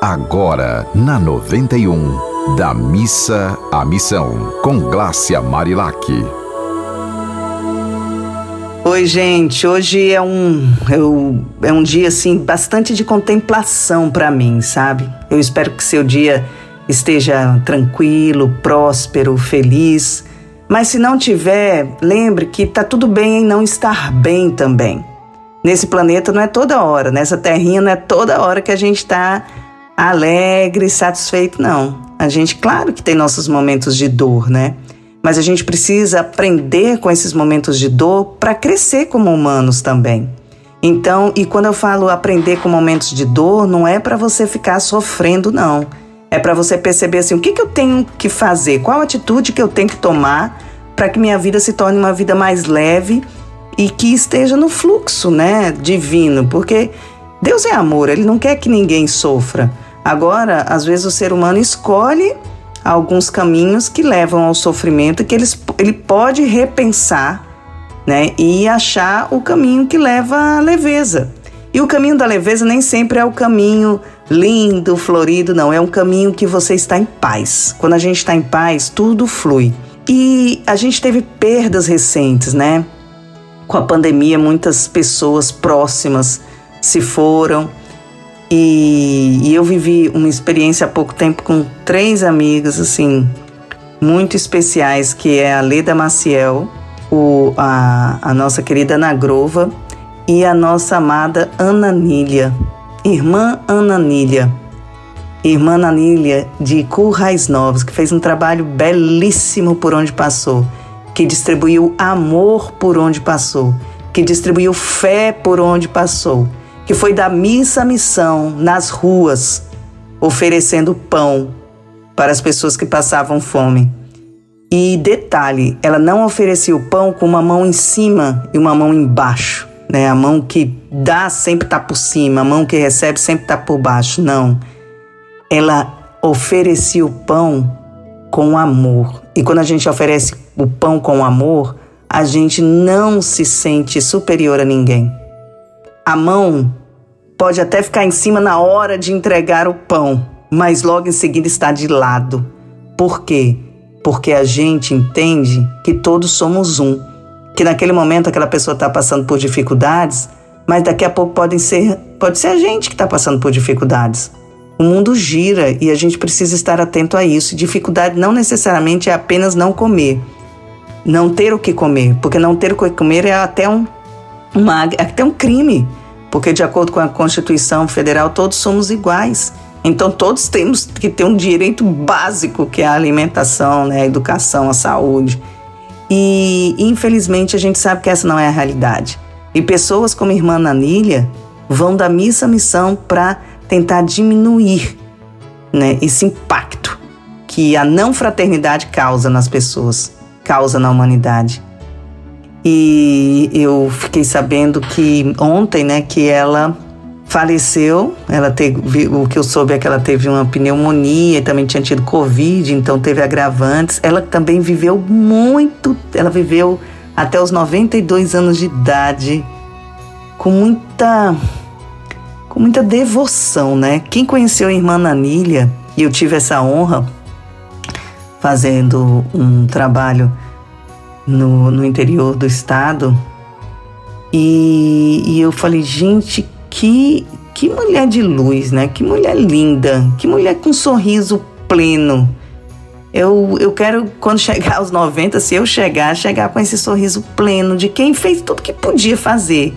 Agora, na 91, da missa à missão, com Glácia Marilac. Oi, gente. Hoje é um, eu, é um dia assim bastante de contemplação para mim, sabe? Eu espero que seu dia esteja tranquilo, próspero, feliz. Mas se não tiver, lembre que tá tudo bem em não estar bem também. Nesse planeta não é toda hora, nessa terrinha não é toda hora que a gente está alegre, satisfeito, não. A gente, claro que tem nossos momentos de dor, né? Mas a gente precisa aprender com esses momentos de dor para crescer como humanos também. Então, e quando eu falo aprender com momentos de dor, não é para você ficar sofrendo, não. É para você perceber assim, o que, que eu tenho que fazer, qual atitude que eu tenho que tomar para que minha vida se torne uma vida mais leve e que esteja no fluxo, né, divino, porque Deus é amor, ele não quer que ninguém sofra. Agora, às vezes o ser humano escolhe alguns caminhos que levam ao sofrimento que eles, ele pode repensar né, e achar o caminho que leva à leveza. E o caminho da leveza nem sempre é o caminho lindo, florido, não. É um caminho que você está em paz. Quando a gente está em paz, tudo flui. E a gente teve perdas recentes, né? Com a pandemia, muitas pessoas próximas se foram. E, e, eu vivi uma experiência há pouco tempo com três amigas, assim, muito especiais, que é a Leda Maciel, o, a, a nossa querida Ana Grova e a nossa amada Ana Nília, irmã Ana Nília. Irmã Ana Nília de Currais Novos, que fez um trabalho belíssimo por onde passou, que distribuiu amor por onde passou, que distribuiu fé por onde passou que foi da missa à missão nas ruas, oferecendo pão para as pessoas que passavam fome. E detalhe, ela não oferecia o pão com uma mão em cima e uma mão embaixo, né? A mão que dá sempre está por cima, a mão que recebe sempre está por baixo. Não. Ela oferecia o pão com amor. E quando a gente oferece o pão com amor, a gente não se sente superior a ninguém. A mão pode até ficar em cima na hora de entregar o pão, mas logo em seguida está de lado. Por quê? Porque a gente entende que todos somos um. Que naquele momento aquela pessoa está passando por dificuldades, mas daqui a pouco podem ser, pode ser a gente que está passando por dificuldades. O mundo gira e a gente precisa estar atento a isso. Dificuldade não necessariamente é apenas não comer, não ter o que comer, porque não ter o que comer é até um, uma, é até um crime porque, de acordo com a Constituição Federal, todos somos iguais. Então, todos temos que ter um direito básico, que é a alimentação, né, a educação, a saúde. E, infelizmente, a gente sabe que essa não é a realidade. E pessoas como a irmã Nanília vão da missa à missão para tentar diminuir né, esse impacto que a não fraternidade causa nas pessoas, causa na humanidade. E eu fiquei sabendo que ontem, né, que ela faleceu. Ela teve, o que eu soube é que ela teve uma pneumonia e também tinha tido covid, então teve agravantes. Ela também viveu muito, ela viveu até os 92 anos de idade com muita com muita devoção, né? Quem conheceu a irmã Nanília, e eu tive essa honra fazendo um trabalho no, no interior do estado. E, e eu falei, gente, que, que mulher de luz, né? Que mulher linda, que mulher com sorriso pleno. Eu, eu quero, quando chegar aos 90, se eu chegar, chegar com esse sorriso pleno de quem fez tudo que podia fazer.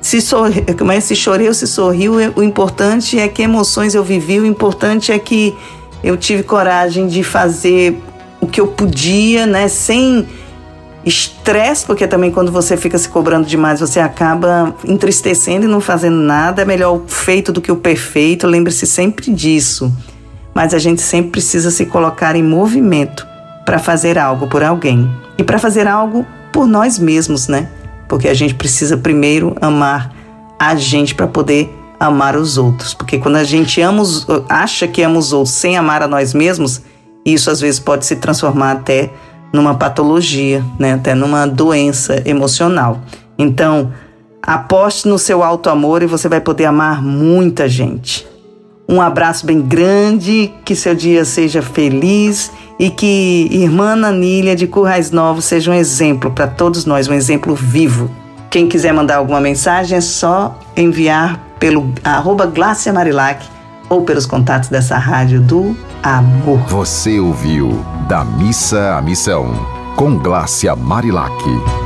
Se, sorri, mas se chorei ou se sorriu, o importante é que emoções eu vivi, o importante é que eu tive coragem de fazer o que eu podia, né? Sem Estresse, porque também quando você fica se cobrando demais, você acaba entristecendo e não fazendo nada. É melhor o feito do que o perfeito, lembre-se sempre disso. Mas a gente sempre precisa se colocar em movimento para fazer algo por alguém e para fazer algo por nós mesmos, né? Porque a gente precisa primeiro amar a gente para poder amar os outros. Porque quando a gente ama os, acha que ama os outros sem amar a nós mesmos, isso às vezes pode se transformar até numa patologia, né, até numa doença emocional. Então, aposte no seu alto amor e você vai poder amar muita gente. Um abraço bem grande, que seu dia seja feliz e que irmã Nanília de Currais Novos seja um exemplo para todos nós, um exemplo vivo. Quem quiser mandar alguma mensagem é só enviar pelo arroba Marilac ou pelos contatos dessa rádio do amor. Você ouviu Da Missa à Missão, com Glácia Marilac.